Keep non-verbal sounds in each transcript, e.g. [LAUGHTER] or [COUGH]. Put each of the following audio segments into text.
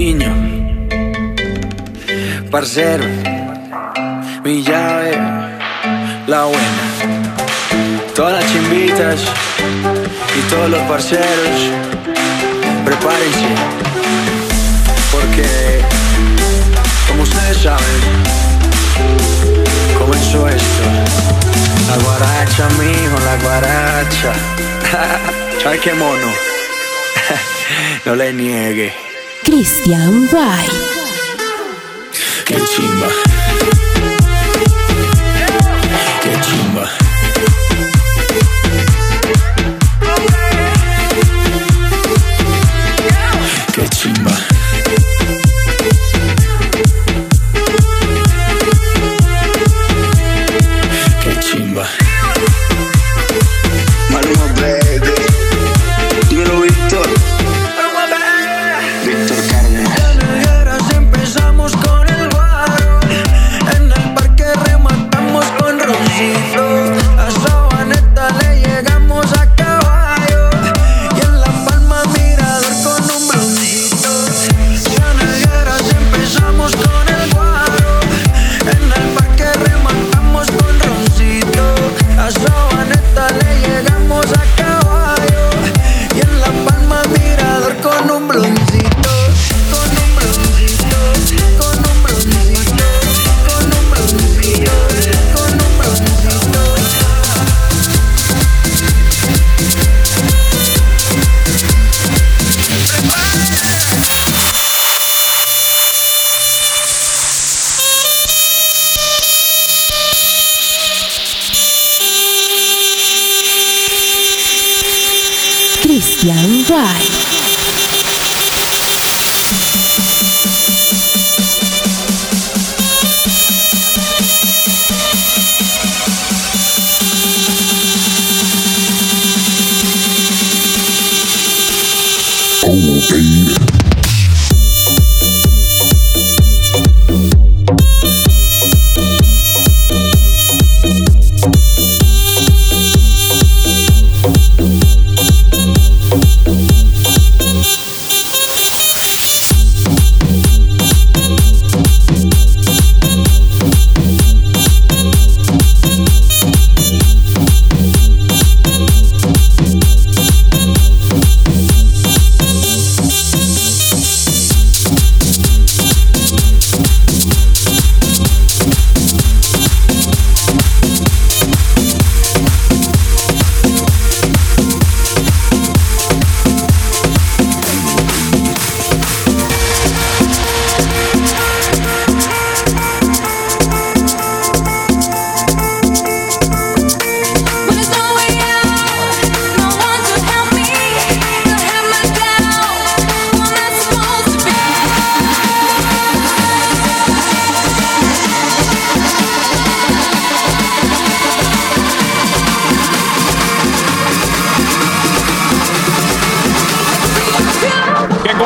Niño, parcero, mi llave, la buena. Todas las chimbitas y todos los parceros, prepárense. Porque, como ustedes saben, comenzó esto. La guaracha, mijo, la guaracha. [LAUGHS] Ay, qué mono. [LAUGHS] no le niegue. Christian Wright. Che cimba. Che cimba. Che cimba.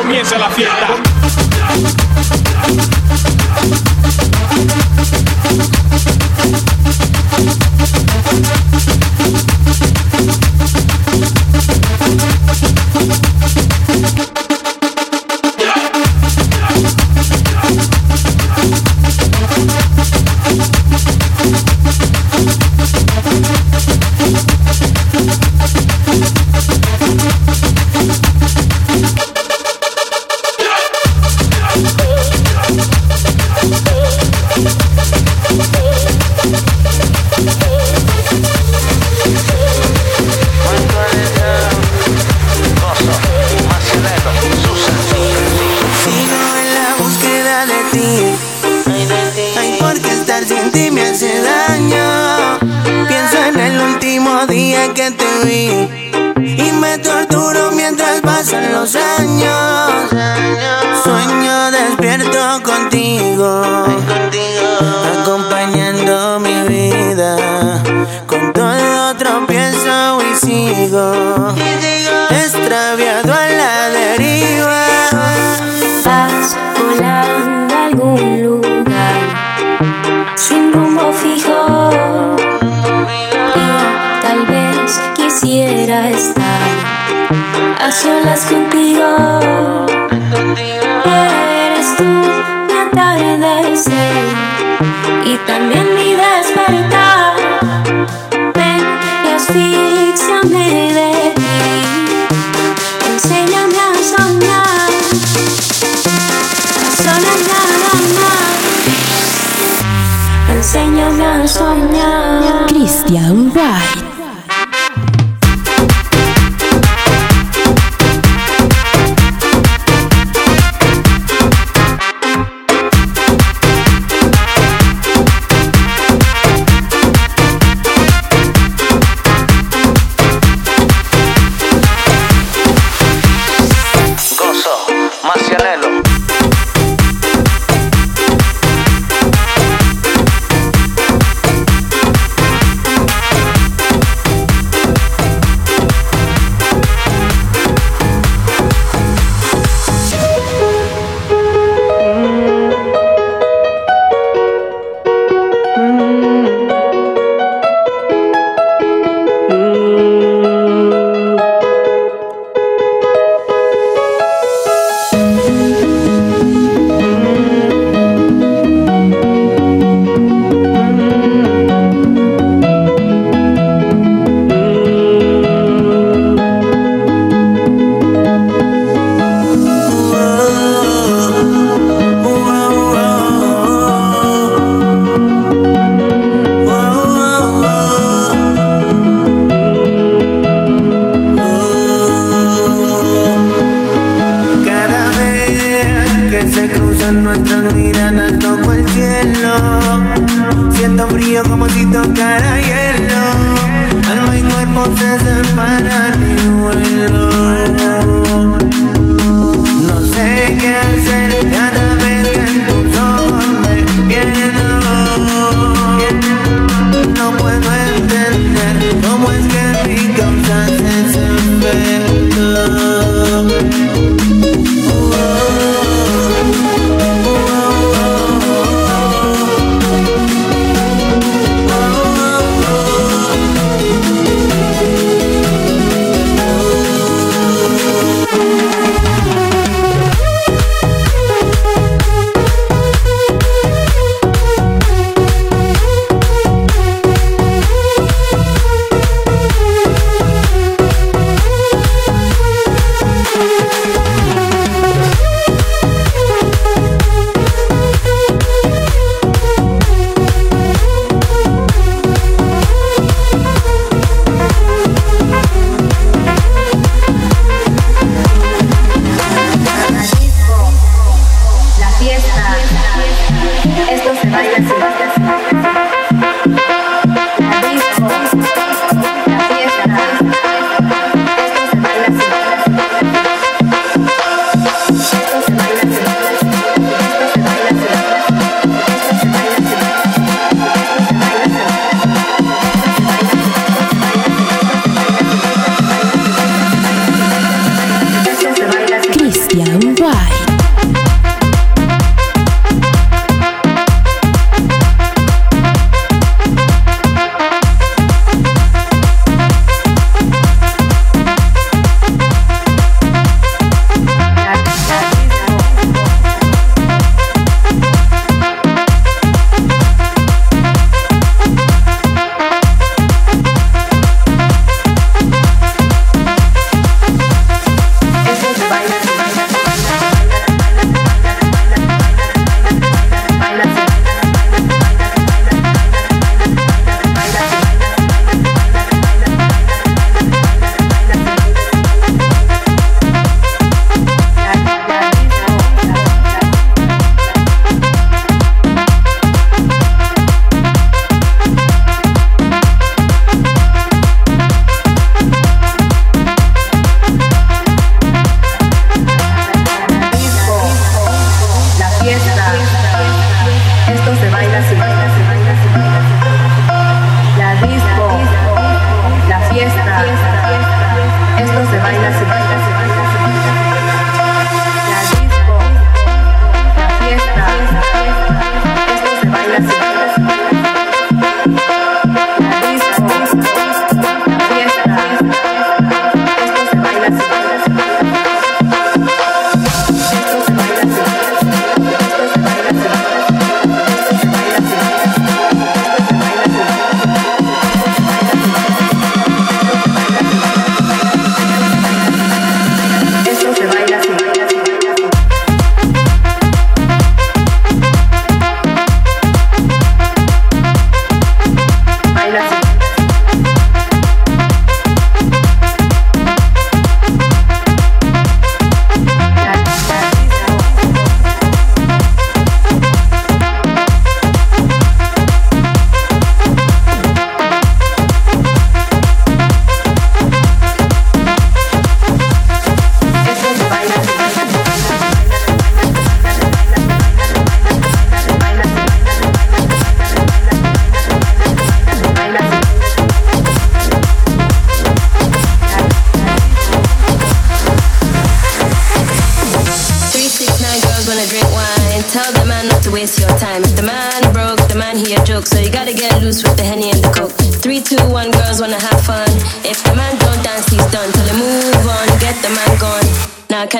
comienza la fiesta. Y me torturo mientras pasan los años. Sueño despierto contigo. quisiera estar a solas contigo. Eres tú mi atardecer y también mi despertar. Ven y asfixiame de ti. Enséñame a soñar. A soñar nada más. Enséñame a soñar. Christian White. voces separan y vuelo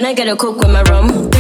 I gotta cook with my rum.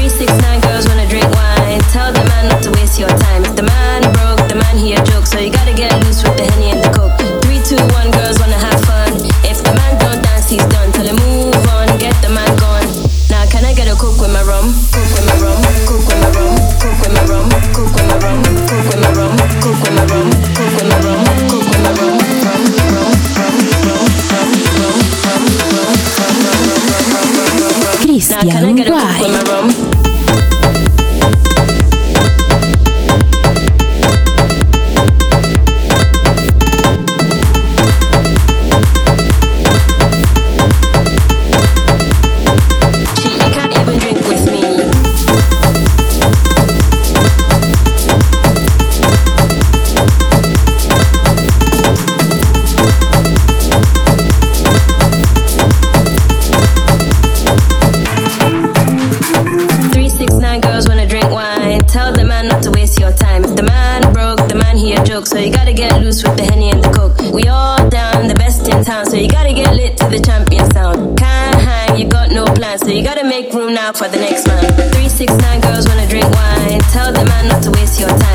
so you gotta get loose with the henny and the coke. We all down, the best in town, so you gotta get lit to the champion sound. Can't hang, you got no plan, so you gotta make room now for the next man. Three six nine girls wanna drink wine, tell the man not to waste your time.